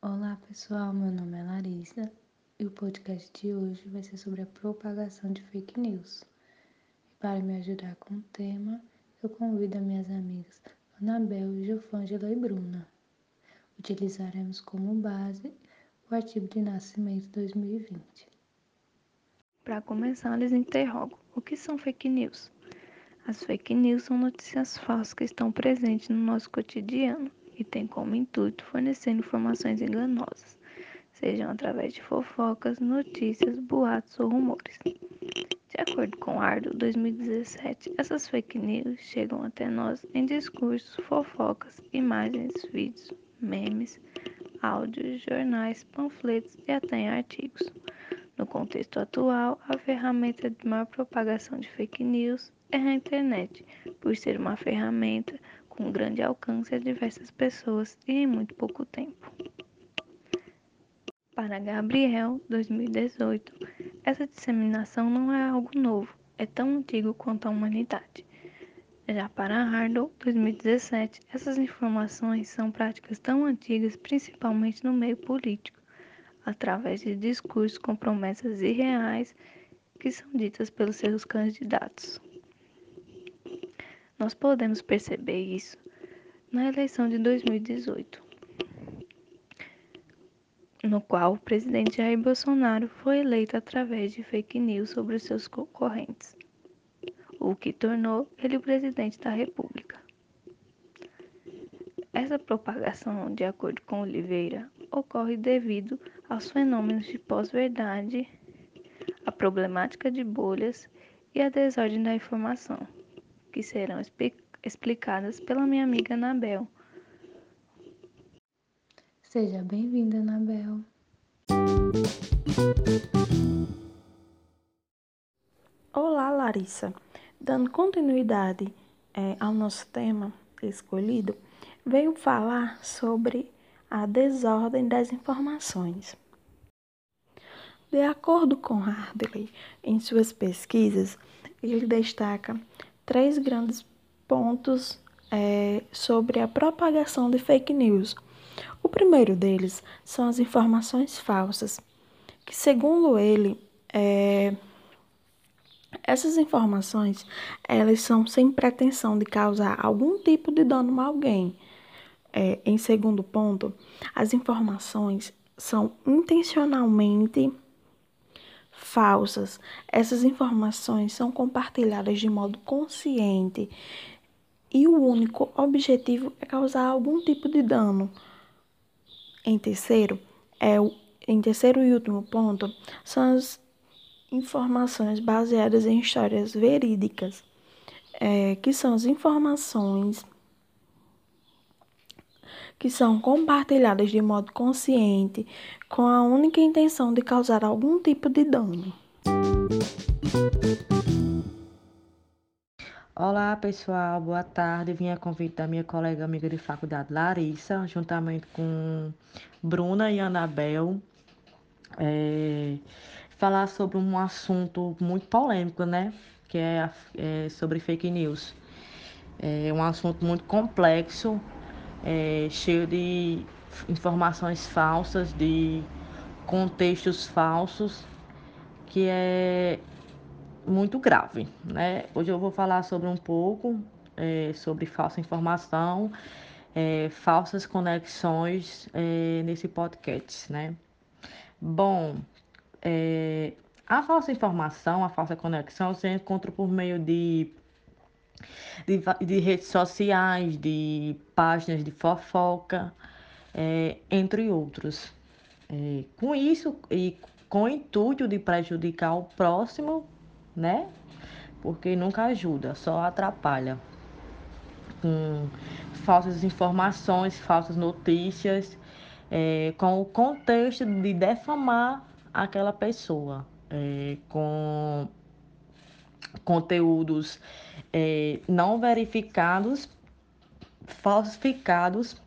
Olá pessoal, meu nome é Larissa e o podcast de hoje vai ser sobre a propagação de fake news. E para me ajudar com o tema, eu convido as minhas amigas Anabel, Jofângela e Bruna. Utilizaremos como base o artigo de nascimento 2020. Para começar, lhes interrogo: o que são fake news? As fake news são notícias falsas que estão presentes no nosso cotidiano e têm como intuito fornecer informações enganosas, sejam através de fofocas, notícias, boatos ou rumores. De acordo com Ardo 2017, essas fake news chegam até nós em discursos, fofocas, imagens, vídeos, memes, áudios, jornais, panfletos e até em artigos. No contexto atual, a ferramenta de maior propagação de fake news é a internet, por ser uma ferramenta com grande alcance a diversas pessoas e em muito pouco tempo. Para Gabriel, 2018, essa disseminação não é algo novo, é tão antigo quanto a humanidade. Já para Hardle, 2017, essas informações são práticas tão antigas, principalmente no meio político, através de discursos com promessas irreais que são ditas pelos seus candidatos. Nós podemos perceber isso na eleição de 2018, no qual o presidente Jair Bolsonaro foi eleito através de fake news sobre os seus concorrentes, o que tornou ele o presidente da República. Essa propagação, de acordo com Oliveira, ocorre devido aos fenômenos de pós-verdade, a problemática de bolhas e a desordem da informação que serão explicadas pela minha amiga Anabel. Seja bem-vinda, Anabel. Olá, Larissa. Dando continuidade é, ao nosso tema escolhido, venho falar sobre a desordem das informações. De acordo com Hardley, em suas pesquisas, ele destaca três grandes pontos é, sobre a propagação de fake news. O primeiro deles são as informações falsas, que, segundo ele, é, essas informações elas são sem pretensão de causar algum tipo de dano a alguém. É, em segundo ponto, as informações são intencionalmente falsas. Essas informações são compartilhadas de modo consciente e o único objetivo é causar algum tipo de dano. Em terceiro, é o, em terceiro e último ponto, são as informações baseadas em histórias verídicas, é, que são as informações que são compartilhadas de modo consciente com a única intenção de causar algum tipo de dano. Olá pessoal, boa tarde. Vim a convite da minha colega amiga de faculdade Larissa, juntamente com Bruna e Anabel, é, falar sobre um assunto muito polêmico, né? Que é, é sobre fake news. É um assunto muito complexo é, cheio de informações falsas, de contextos falsos, que é muito grave, né? Hoje eu vou falar sobre um pouco é, sobre falsa informação, é, falsas conexões é, nesse podcast, né? Bom, é, a falsa informação, a falsa conexão se encontra por meio de de, de redes sociais, de páginas de fofoca, é, entre outros. É, com isso e com o intuito de prejudicar o próximo, né? Porque nunca ajuda, só atrapalha. Com falsas informações, falsas notícias, é, com o contexto de defamar aquela pessoa, é, com conteúdos é, não verificados, falsificados,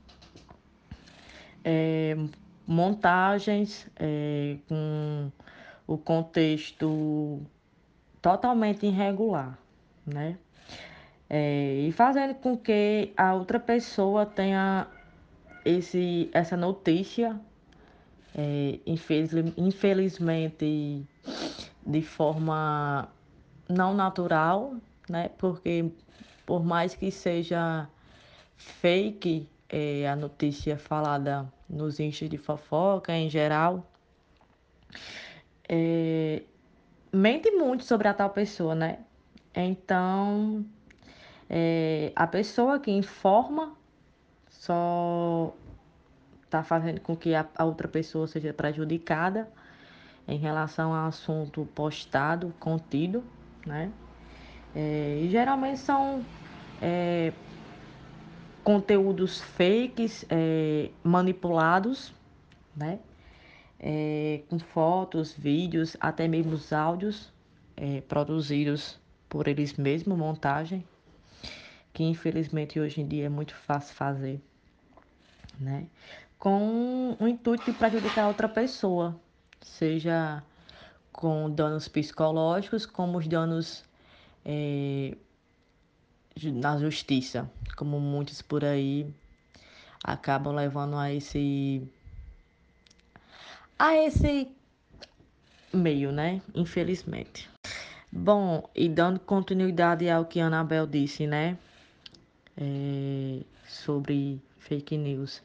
é, montagens é, com o contexto totalmente irregular, né? é, e fazendo com que a outra pessoa tenha esse, essa notícia, é, infeliz, infelizmente, de forma não natural, né? Porque por mais que seja fake é, a notícia falada nos índices de fofoca em geral, é, mente muito sobre a tal pessoa, né? Então, é, a pessoa que informa só está fazendo com que a, a, outra pessoa seja prejudicada em relação ao assunto postado, contido, né? É, e geralmente são é, conteúdos fakes, é, manipulados, né? É, com fotos, vídeos, até mesmo os áudios é, produzidos por eles mesmos, montagem, que infelizmente hoje em dia é muito fácil fazer, né? Com o intuito de prejudicar outra pessoa, seja com danos psicológicos, como os danos é, na justiça, como muitos por aí acabam levando a esse a esse meio, né? Infelizmente. Bom, e dando continuidade ao que a Anabel disse, né? É, sobre fake news.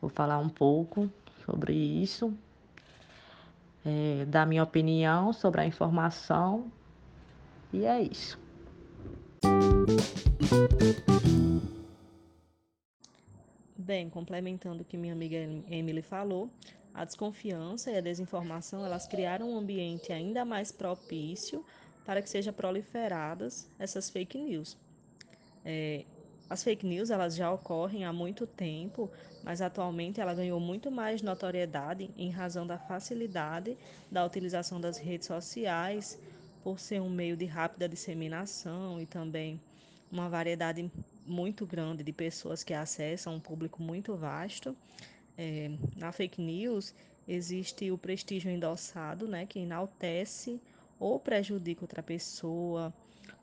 Vou falar um pouco sobre isso, é, dar minha opinião sobre a informação, e é isso. Bem, complementando o que minha amiga Emily falou, a desconfiança e a desinformação, elas criaram um ambiente ainda mais propício para que sejam proliferadas essas fake news. É, as fake news elas já ocorrem há muito tempo, mas atualmente ela ganhou muito mais notoriedade em razão da facilidade da utilização das redes sociais, por ser um meio de rápida disseminação e também uma variedade muito grande de pessoas que acessam um público muito vasto. É, na fake news existe o prestígio endossado, né, que enaltece ou prejudica outra pessoa,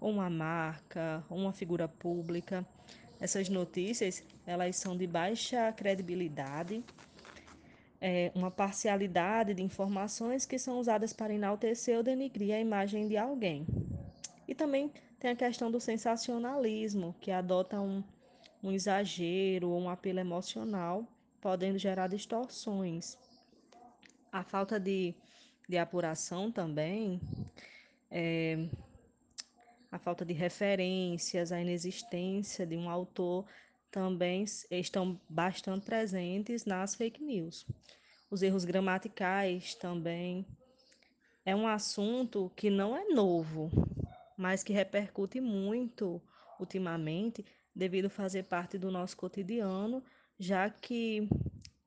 ou uma marca, ou uma figura pública. Essas notícias elas são de baixa credibilidade, é, uma parcialidade de informações que são usadas para enaltecer ou denigrir a imagem de alguém. E também tem a questão do sensacionalismo, que adota um, um exagero ou um apelo emocional, podendo gerar distorções. A falta de, de apuração também, é, a falta de referências, a inexistência de um autor também estão bastante presentes nas fake news. Os erros gramaticais também é um assunto que não é novo, mas que repercute muito ultimamente devido fazer parte do nosso cotidiano, já que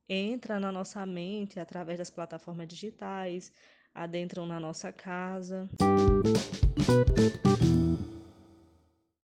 entra na nossa mente através das plataformas digitais, adentram na nossa casa.